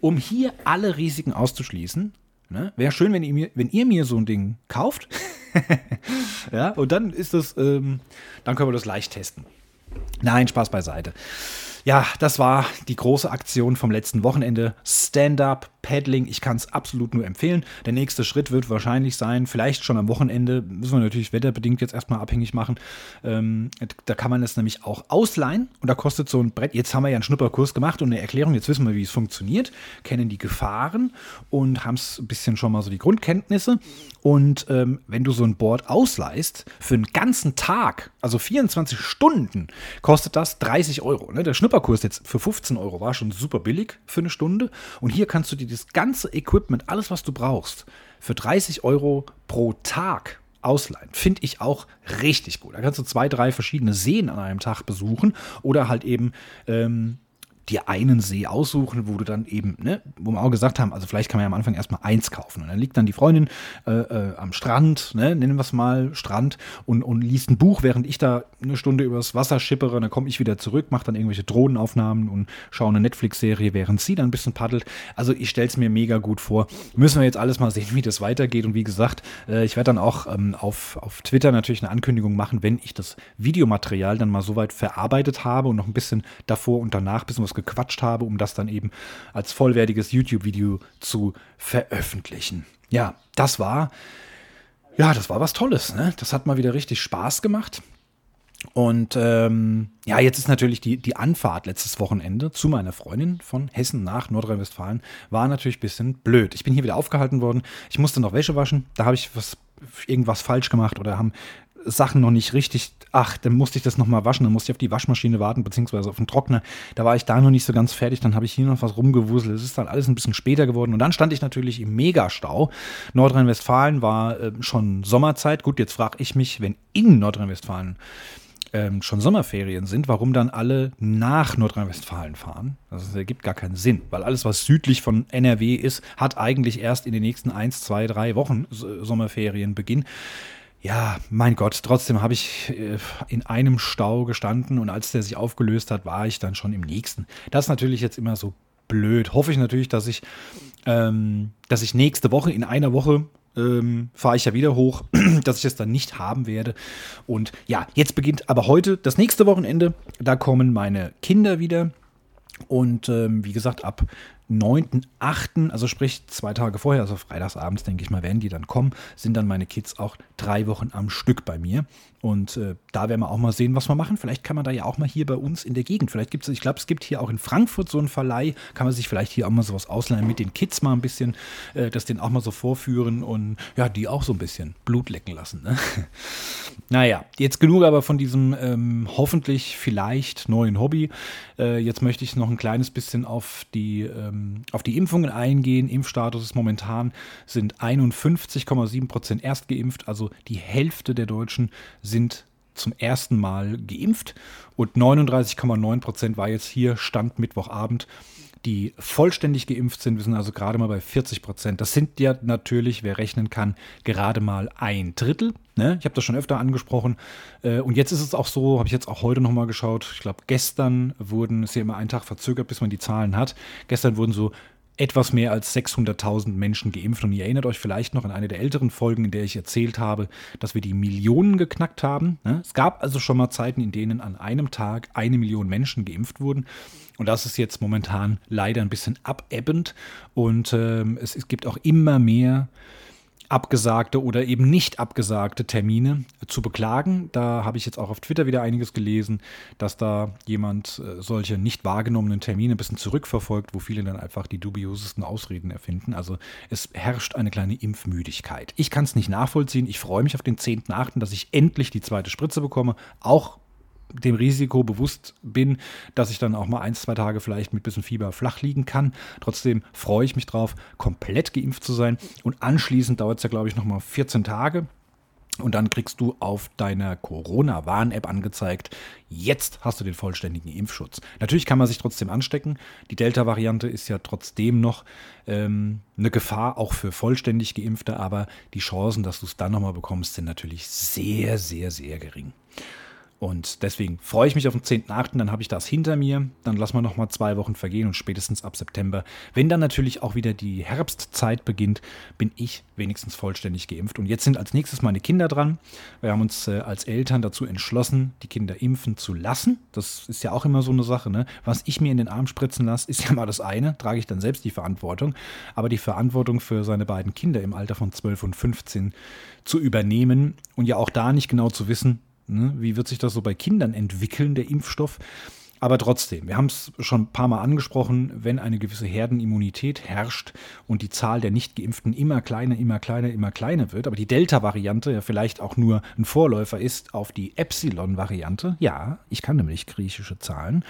um hier alle Risiken auszuschließen, Ne? Wäre schön, wenn ihr, mir, wenn ihr mir so ein Ding kauft. ja, und dann ist das, ähm, dann können wir das leicht testen. Nein, Spaß beiseite. Ja, das war die große Aktion vom letzten Wochenende. Stand-up Paddling. Ich kann es absolut nur empfehlen. Der nächste Schritt wird wahrscheinlich sein, vielleicht schon am Wochenende, müssen wir natürlich wetterbedingt jetzt erstmal abhängig machen. Ähm, da kann man es nämlich auch ausleihen und da kostet so ein Brett. Jetzt haben wir ja einen Schnupperkurs gemacht und eine Erklärung. Jetzt wissen wir, wie es funktioniert, kennen die Gefahren und haben es ein bisschen schon mal so die Grundkenntnisse. Und ähm, wenn du so ein Board ausleihst für einen ganzen Tag, also 24 Stunden, kostet das 30 Euro. Ne? Der Schnupperkurs jetzt für 15 Euro war schon super billig für eine Stunde. Und hier kannst du dir das ganze Equipment, alles, was du brauchst, für 30 Euro pro Tag ausleihen. Finde ich auch richtig gut. Da kannst du zwei, drei verschiedene Seen an einem Tag besuchen oder halt eben ähm, dir einen See aussuchen, wo du dann eben, ne, wo wir auch gesagt haben, also vielleicht kann man ja am Anfang erstmal eins kaufen. Und dann liegt dann die Freundin äh, äh, am Strand, ne, nennen wir es mal Strand, und, und liest ein Buch, während ich da eine Stunde übers Wasser schippere. Und dann komme ich wieder zurück, mache dann irgendwelche Drohnenaufnahmen und schaue eine Netflix-Serie, während sie dann ein bisschen paddelt. Also ich stelle es mir mega gut vor. Müssen wir jetzt alles mal sehen, wie das weitergeht. Und wie gesagt, äh, ich werde dann auch ähm, auf, auf Twitter natürlich eine Ankündigung machen, wenn ich das Videomaterial dann mal soweit verarbeitet habe und noch ein bisschen davor und danach ein bisschen was gequatscht habe, um das dann eben als vollwertiges YouTube-Video zu veröffentlichen. Ja, das war, ja, das war was Tolles. Ne? Das hat mal wieder richtig Spaß gemacht. Und ähm, ja, jetzt ist natürlich die, die Anfahrt letztes Wochenende zu meiner Freundin von Hessen nach Nordrhein-Westfalen war natürlich ein bisschen blöd. Ich bin hier wieder aufgehalten worden. Ich musste noch Wäsche waschen. Da habe ich was, irgendwas falsch gemacht oder haben Sachen noch nicht richtig, ach, dann musste ich das nochmal waschen, dann musste ich auf die Waschmaschine warten, beziehungsweise auf den Trockner. Da war ich da noch nicht so ganz fertig, dann habe ich hier noch was rumgewuselt. Es ist dann alles ein bisschen später geworden. Und dann stand ich natürlich im Megastau. Nordrhein-Westfalen war äh, schon Sommerzeit. Gut, jetzt frage ich mich, wenn in Nordrhein-Westfalen ähm, schon Sommerferien sind, warum dann alle nach Nordrhein-Westfalen fahren. Das ergibt gar keinen Sinn, weil alles, was südlich von NRW ist, hat eigentlich erst in den nächsten 1, 2, 3 Wochen Sommerferien Beginn ja, mein Gott, trotzdem habe ich äh, in einem Stau gestanden und als der sich aufgelöst hat, war ich dann schon im nächsten. Das ist natürlich jetzt immer so blöd. Hoffe ich natürlich, dass ich, ähm, dass ich nächste Woche, in einer Woche, ähm, fahre ich ja wieder hoch, dass ich es dann nicht haben werde. Und ja, jetzt beginnt aber heute das nächste Wochenende. Da kommen meine Kinder wieder. Und ähm, wie gesagt, ab 9.8., also sprich zwei Tage vorher, also freitagsabends, denke ich mal, werden die dann kommen, sind dann meine Kids auch drei Wochen am Stück bei mir. Und äh, da werden wir auch mal sehen, was wir machen. Vielleicht kann man da ja auch mal hier bei uns in der Gegend, vielleicht gibt es, ich glaube, es gibt hier auch in Frankfurt so einen Verleih, kann man sich vielleicht hier auch mal sowas ausleihen, mit den Kids mal ein bisschen, äh, das denen auch mal so vorführen und ja, die auch so ein bisschen Blut lecken lassen. Ne? naja, jetzt genug aber von diesem ähm, hoffentlich vielleicht neuen Hobby. Äh, jetzt möchte ich noch ein kleines bisschen auf die ähm, auf die Impfungen eingehen. Impfstatus ist momentan sind 51,7 Prozent erst geimpft, also die Hälfte der Deutschen sind zum ersten Mal geimpft und 39,9 Prozent war jetzt hier Stand Mittwochabend die vollständig geimpft sind. Wir sind also gerade mal bei 40 Prozent. Das sind ja natürlich, wer rechnen kann, gerade mal ein Drittel. Ne? Ich habe das schon öfter angesprochen. Äh, und jetzt ist es auch so, habe ich jetzt auch heute nochmal geschaut. Ich glaube, gestern wurden, es ist ja immer ein Tag verzögert, bis man die Zahlen hat. Gestern wurden so etwas mehr als 600.000 Menschen geimpft. Und ihr erinnert euch vielleicht noch an eine der älteren Folgen, in der ich erzählt habe, dass wir die Millionen geknackt haben. Ne? Es gab also schon mal Zeiten, in denen an einem Tag eine Million Menschen geimpft wurden. Und das ist jetzt momentan leider ein bisschen abebbend. Und ähm, es, es gibt auch immer mehr abgesagte oder eben nicht abgesagte Termine zu beklagen. Da habe ich jetzt auch auf Twitter wieder einiges gelesen, dass da jemand äh, solche nicht wahrgenommenen Termine ein bisschen zurückverfolgt, wo viele dann einfach die dubiosesten Ausreden erfinden. Also es herrscht eine kleine Impfmüdigkeit. Ich kann es nicht nachvollziehen. Ich freue mich auf den 10.8., dass ich endlich die zweite Spritze bekomme. Auch dem Risiko bewusst bin, dass ich dann auch mal ein, zwei Tage vielleicht mit bisschen Fieber flach liegen kann. Trotzdem freue ich mich drauf, komplett geimpft zu sein. Und anschließend dauert es ja, glaube ich, nochmal 14 Tage. Und dann kriegst du auf deiner Corona-Warn-App angezeigt, jetzt hast du den vollständigen Impfschutz. Natürlich kann man sich trotzdem anstecken. Die Delta-Variante ist ja trotzdem noch ähm, eine Gefahr, auch für vollständig Geimpfte, aber die Chancen, dass du es dann nochmal bekommst, sind natürlich sehr, sehr, sehr gering. Und deswegen freue ich mich auf den 10.8., dann habe ich das hinter mir. Dann lassen wir nochmal zwei Wochen vergehen und spätestens ab September, wenn dann natürlich auch wieder die Herbstzeit beginnt, bin ich wenigstens vollständig geimpft. Und jetzt sind als nächstes meine Kinder dran. Wir haben uns äh, als Eltern dazu entschlossen, die Kinder impfen zu lassen. Das ist ja auch immer so eine Sache. Ne? Was ich mir in den Arm spritzen lasse, ist ja mal das eine, trage ich dann selbst die Verantwortung. Aber die Verantwortung für seine beiden Kinder im Alter von 12 und 15 zu übernehmen und ja auch da nicht genau zu wissen, Ne? Wie wird sich das so bei Kindern entwickeln, der Impfstoff? Aber trotzdem, wir haben es schon ein paar Mal angesprochen, wenn eine gewisse Herdenimmunität herrscht und die Zahl der Nicht-Geimpften immer kleiner, immer kleiner, immer kleiner wird, aber die Delta-Variante ja vielleicht auch nur ein Vorläufer ist auf die Epsilon-Variante, ja, ich kann nämlich griechische Zahlen,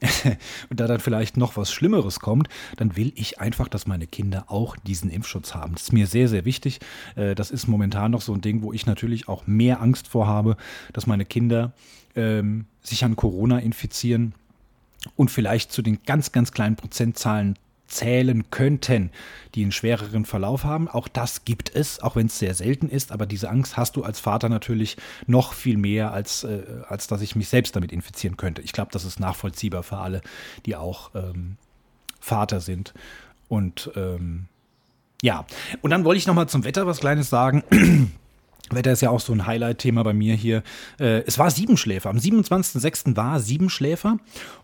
und da dann vielleicht noch was Schlimmeres kommt, dann will ich einfach, dass meine Kinder auch diesen Impfschutz haben. Das ist mir sehr, sehr wichtig. Äh, das ist momentan noch so ein Ding, wo ich natürlich auch mehr Angst vor habe, dass meine Kinder ähm, sich an Corona infizieren und vielleicht zu den ganz, ganz kleinen Prozentzahlen zählen könnten, die einen schwereren Verlauf haben. Auch das gibt es, auch wenn es sehr selten ist. Aber diese Angst hast du als Vater natürlich noch viel mehr, als, äh, als dass ich mich selbst damit infizieren könnte. Ich glaube, das ist nachvollziehbar für alle, die auch ähm, Vater sind. Und ähm, ja, und dann wollte ich noch mal zum Wetter was Kleines sagen. Wetter ist ja auch so ein Highlight-Thema bei mir hier. Äh, es war Siebenschläfer. Am 27.06. war Siebenschläfer.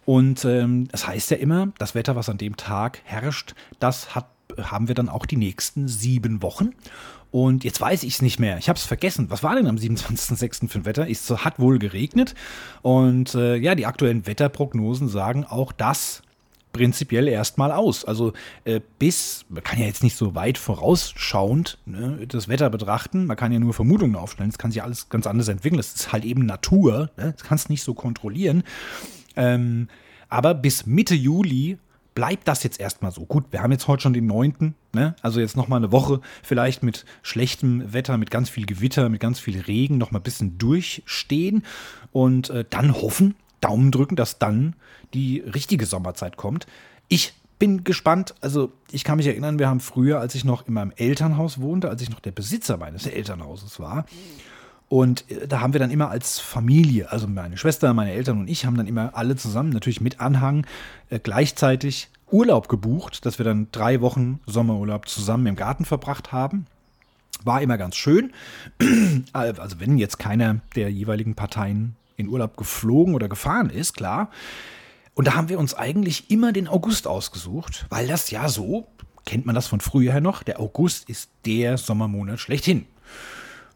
Und ähm, das heißt ja immer, das Wetter, was an dem Tag herrscht, das hat, haben wir dann auch die nächsten sieben Wochen. Und jetzt weiß ich es nicht mehr. Ich habe es vergessen. Was war denn am 27.06. für ein Wetter? Es hat wohl geregnet. Und äh, ja, die aktuellen Wetterprognosen sagen auch, dass prinzipiell erstmal aus. Also äh, bis, man kann ja jetzt nicht so weit vorausschauend ne, das Wetter betrachten, man kann ja nur Vermutungen aufstellen, es kann sich alles ganz anders entwickeln, das ist halt eben Natur, ne? das kannst nicht so kontrollieren. Ähm, aber bis Mitte Juli bleibt das jetzt erstmal so. Gut, wir haben jetzt heute schon den 9., ne? also jetzt nochmal eine Woche vielleicht mit schlechtem Wetter, mit ganz viel Gewitter, mit ganz viel Regen nochmal ein bisschen durchstehen und äh, dann hoffen, Daumen drücken, dass dann die richtige Sommerzeit kommt. Ich bin gespannt. Also, ich kann mich erinnern, wir haben früher, als ich noch in meinem Elternhaus wohnte, als ich noch der Besitzer meines Elternhauses war, und äh, da haben wir dann immer als Familie, also meine Schwester, meine Eltern und ich, haben dann immer alle zusammen, natürlich mit Anhang, äh, gleichzeitig Urlaub gebucht, dass wir dann drei Wochen Sommerurlaub zusammen im Garten verbracht haben. War immer ganz schön. Also wenn jetzt keiner der jeweiligen Parteien in Urlaub geflogen oder gefahren ist, klar. Und da haben wir uns eigentlich immer den August ausgesucht, weil das ja so, kennt man das von früher her noch, der August ist der Sommermonat schlechthin.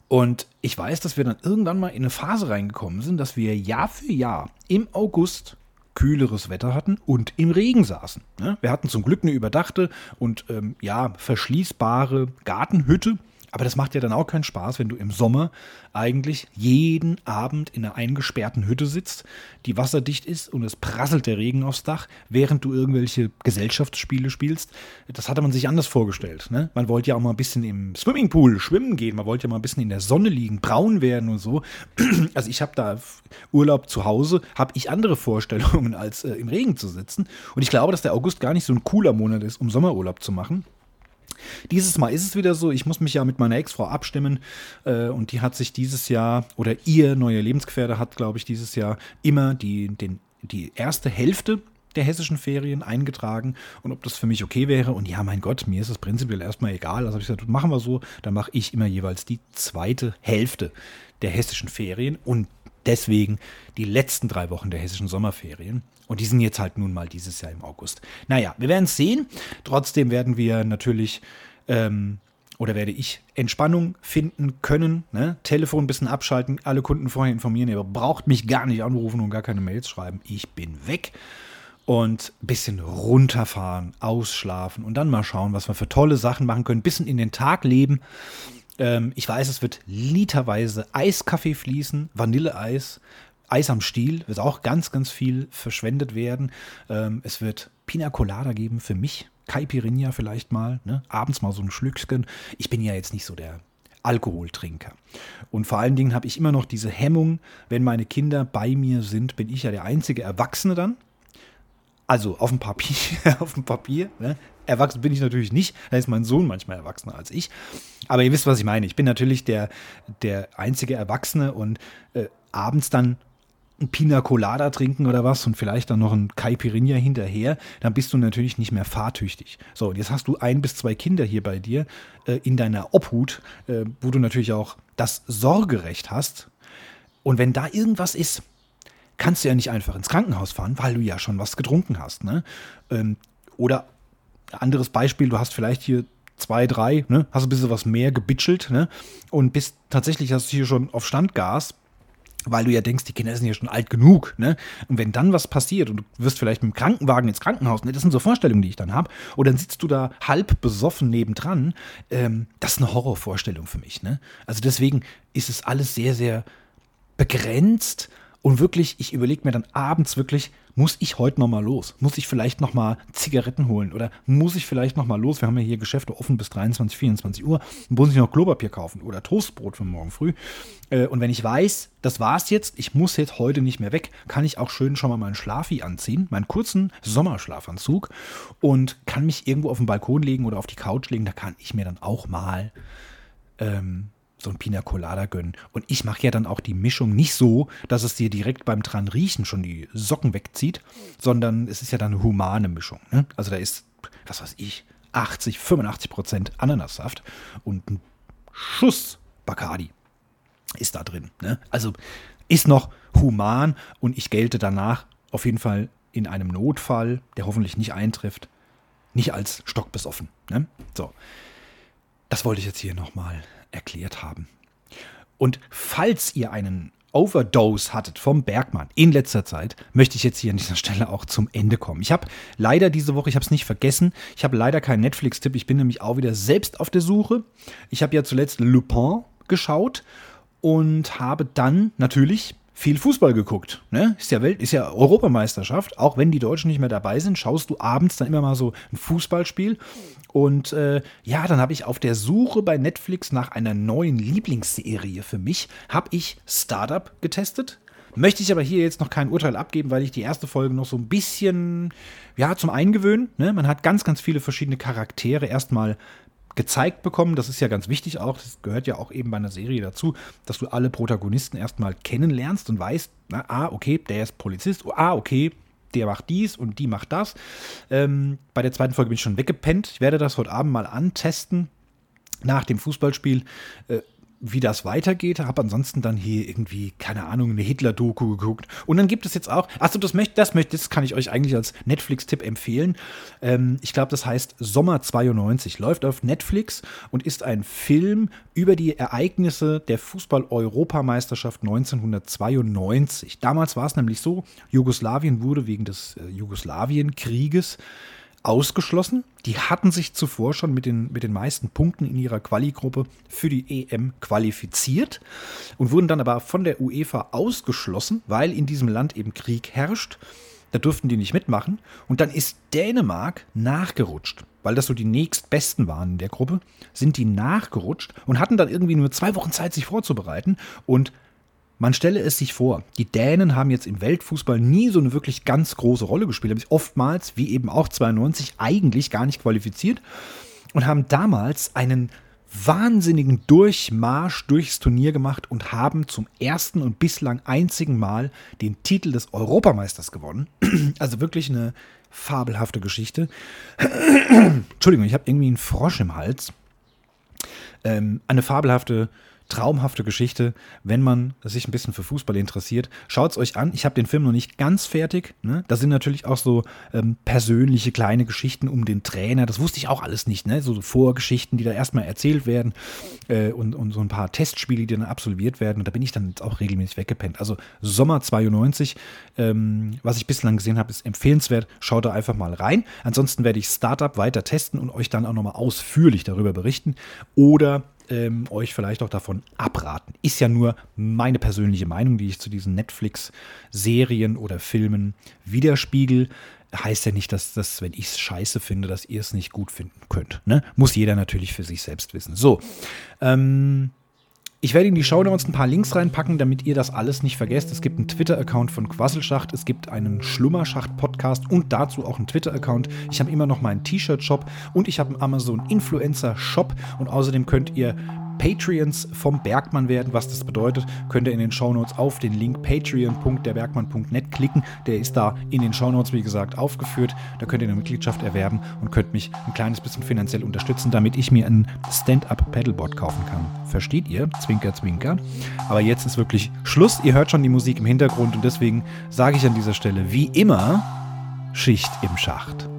Und ich weiß, dass wir dann irgendwann mal in eine Phase reingekommen sind, dass wir Jahr für Jahr im August kühleres Wetter hatten und im Regen saßen. Ne? Wir hatten zum Glück eine überdachte und ähm, ja, verschließbare Gartenhütte aber das macht ja dann auch keinen Spaß, wenn du im Sommer eigentlich jeden Abend in einer eingesperrten Hütte sitzt, die wasserdicht ist und es prasselt der Regen aufs Dach, während du irgendwelche Gesellschaftsspiele spielst. Das hatte man sich anders vorgestellt. Ne? Man wollte ja auch mal ein bisschen im Swimmingpool schwimmen gehen, man wollte ja mal ein bisschen in der Sonne liegen, braun werden und so. Also ich habe da Urlaub zu Hause, habe ich andere Vorstellungen, als äh, im Regen zu sitzen. Und ich glaube, dass der August gar nicht so ein cooler Monat ist, um Sommerurlaub zu machen. Dieses Mal ist es wieder so, ich muss mich ja mit meiner Ex-Frau abstimmen äh, und die hat sich dieses Jahr, oder ihr neuer Lebensgefährte hat, glaube ich, dieses Jahr immer die, den, die erste Hälfte der hessischen Ferien eingetragen und ob das für mich okay wäre. Und ja, mein Gott, mir ist es prinzipiell erstmal egal. Also habe ich gesagt, machen wir so, dann mache ich immer jeweils die zweite Hälfte der hessischen Ferien und deswegen die letzten drei Wochen der hessischen Sommerferien. Und die sind jetzt halt nun mal dieses Jahr im August. Naja, wir werden es sehen. Trotzdem werden wir natürlich ähm, oder werde ich Entspannung finden können. Ne? Telefon ein bisschen abschalten, alle Kunden vorher informieren. Ihr braucht mich gar nicht anrufen und gar keine Mails schreiben. Ich bin weg. Und ein bisschen runterfahren, ausschlafen und dann mal schauen, was wir für tolle Sachen machen können. Ein bisschen in den Tag leben. Ähm, ich weiß, es wird literweise Eiskaffee fließen, Vanilleeis, Eis am Stiel, wird auch ganz, ganz viel verschwendet werden. Ähm, es wird Pina Colada geben für mich, Caipirinha vielleicht mal, ne? abends mal so ein Schlückchen. Ich bin ja jetzt nicht so der Alkoholtrinker. Und vor allen Dingen habe ich immer noch diese Hemmung, wenn meine Kinder bei mir sind, bin ich ja der einzige Erwachsene dann. Also auf dem Papier, auf dem Papier. Ne? Erwachsen bin ich natürlich nicht. Da ist mein Sohn manchmal erwachsener als ich. Aber ihr wisst, was ich meine. Ich bin natürlich der, der einzige Erwachsene und äh, abends dann ein Pina Colada trinken oder was und vielleicht dann noch ein Caipirinha hinterher, dann bist du natürlich nicht mehr fahrtüchtig. So, und jetzt hast du ein bis zwei Kinder hier bei dir äh, in deiner Obhut, äh, wo du natürlich auch das Sorgerecht hast. Und wenn da irgendwas ist, kannst du ja nicht einfach ins Krankenhaus fahren, weil du ja schon was getrunken hast. Ne? Ähm, oder anderes Beispiel, du hast vielleicht hier zwei, drei, ne? hast ein bisschen was mehr gebitschelt ne? und bist tatsächlich hast du hier schon auf Standgas, weil du ja denkst, die Kinder sind ja schon alt genug, ne? Und wenn dann was passiert und du wirst vielleicht mit dem Krankenwagen ins Krankenhaus, ne? Das sind so Vorstellungen, die ich dann habe. Und dann sitzt du da halb besoffen nebendran. Ähm, das ist eine Horrorvorstellung für mich, ne? Also deswegen ist es alles sehr, sehr begrenzt Und wirklich, ich überlege mir dann abends wirklich, muss ich heute noch mal los? Muss ich vielleicht noch mal Zigaretten holen oder muss ich vielleicht noch mal los? Wir haben ja hier Geschäfte offen bis 23, 24 Uhr. Muss ich noch Klopapier kaufen oder Toastbrot für morgen früh? Äh, und wenn ich weiß, das war's jetzt, ich muss jetzt heute nicht mehr weg, kann ich auch schön schon mal meinen Schlafi anziehen, meinen kurzen Sommerschlafanzug und kann mich irgendwo auf den Balkon legen oder auf die Couch legen. Da kann ich mir dann auch mal ähm, so ein Pina Colada gönnen. Und ich mache ja dann auch die Mischung nicht so, dass es dir direkt beim dran riechen schon die Socken wegzieht, sondern es ist ja dann eine humane Mischung. Ne? Also da ist, was weiß ich, 80, 85 Prozent Ananassaft und ein Schuss Bacardi ist da drin. Ne? Also ist noch human und ich gelte danach auf jeden Fall in einem Notfall, der hoffentlich nicht eintrifft, nicht als stockbesoffen. Ne? So, das wollte ich jetzt hier nochmal erklärt haben. Und falls ihr einen Overdose hattet vom Bergmann in letzter Zeit, möchte ich jetzt hier an dieser Stelle auch zum Ende kommen. Ich habe leider diese Woche, ich habe es nicht vergessen, ich habe leider keinen Netflix-Tipp. Ich bin nämlich auch wieder selbst auf der Suche. Ich habe ja zuletzt Lupin geschaut und habe dann natürlich viel Fußball geguckt. Ne? Ist ja Welt, ist ja Europameisterschaft. Auch wenn die Deutschen nicht mehr dabei sind, schaust du abends dann immer mal so ein Fußballspiel. Und äh, ja, dann habe ich auf der Suche bei Netflix nach einer neuen Lieblingsserie für mich, habe ich Startup getestet. Möchte ich aber hier jetzt noch kein Urteil abgeben, weil ich die erste Folge noch so ein bisschen, ja, zum Eingewöhnen. Ne? Man hat ganz, ganz viele verschiedene Charaktere erstmal gezeigt bekommen. Das ist ja ganz wichtig auch. Das gehört ja auch eben bei einer Serie dazu, dass du alle Protagonisten erstmal kennenlernst und weißt, na, ah, okay, der ist Polizist, oh, ah, okay, der macht dies und die macht das. Ähm, bei der zweiten Folge bin ich schon weggepennt. Ich werde das heute Abend mal antesten nach dem Fußballspiel. Äh, wie das weitergeht. Habe ansonsten dann hier irgendwie, keine Ahnung, eine Hitler-Doku geguckt. Und dann gibt es jetzt auch, achso, das möchte, das möchte, das kann ich euch eigentlich als Netflix-Tipp empfehlen. Ähm, ich glaube, das heißt Sommer 92, läuft auf Netflix und ist ein Film über die Ereignisse der Fußball-Europameisterschaft 1992. Damals war es nämlich so, Jugoslawien wurde wegen des äh, Jugoslawien-Krieges ausgeschlossen. Die hatten sich zuvor schon mit den, mit den meisten Punkten in ihrer Quali-Gruppe für die EM qualifiziert und wurden dann aber von der UEFA ausgeschlossen, weil in diesem Land eben Krieg herrscht. Da durften die nicht mitmachen. Und dann ist Dänemark nachgerutscht, weil das so die nächstbesten waren in der Gruppe, sind die nachgerutscht und hatten dann irgendwie nur zwei Wochen Zeit, sich vorzubereiten. Und man stelle es sich vor, die Dänen haben jetzt im Weltfußball nie so eine wirklich ganz große Rolle gespielt, haben sich oftmals, wie eben auch 92, eigentlich gar nicht qualifiziert und haben damals einen wahnsinnigen Durchmarsch durchs Turnier gemacht und haben zum ersten und bislang einzigen Mal den Titel des Europameisters gewonnen. Also wirklich eine fabelhafte Geschichte. Entschuldigung, ich habe irgendwie einen Frosch im Hals. Ähm, eine fabelhafte Geschichte traumhafte Geschichte, wenn man sich ein bisschen für Fußball interessiert. Schaut es euch an. Ich habe den Film noch nicht ganz fertig. Ne? Da sind natürlich auch so ähm, persönliche kleine Geschichten um den Trainer. Das wusste ich auch alles nicht. Ne? So, so Vorgeschichten, die da erstmal erzählt werden äh, und, und so ein paar Testspiele, die dann absolviert werden. Und da bin ich dann jetzt auch regelmäßig weggepennt. Also Sommer 92, ähm, was ich bislang gesehen habe, ist empfehlenswert. Schaut da einfach mal rein. Ansonsten werde ich Startup weiter testen und euch dann auch nochmal ausführlich darüber berichten. Oder ähm, euch vielleicht auch davon abraten. Ist ja nur meine persönliche Meinung, die ich zu diesen Netflix-Serien oder Filmen widerspiegel. Heißt ja nicht, dass das, wenn ich es scheiße finde, dass ihr es nicht gut finden könnt. Ne? Muss jeder natürlich für sich selbst wissen. So, ähm, ich werde in die Show Notes ein paar Links reinpacken, damit ihr das alles nicht vergesst. Es gibt einen Twitter-Account von Quasselschacht, es gibt einen Schlummerschacht-Podcast und dazu auch einen Twitter-Account. Ich habe immer noch meinen T-Shirt-Shop und ich habe einen Amazon-Influencer-Shop und außerdem könnt ihr Patreons vom Bergmann werden. Was das bedeutet, könnt ihr in den Shownotes auf den Link patreon.derbergmann.net klicken. Der ist da in den Shownotes, wie gesagt, aufgeführt. Da könnt ihr eine Mitgliedschaft erwerben und könnt mich ein kleines bisschen finanziell unterstützen, damit ich mir ein Stand-Up-Pedalboard kaufen kann. Versteht ihr? Zwinker, zwinker. Aber jetzt ist wirklich Schluss. Ihr hört schon die Musik im Hintergrund und deswegen sage ich an dieser Stelle wie immer Schicht im Schacht.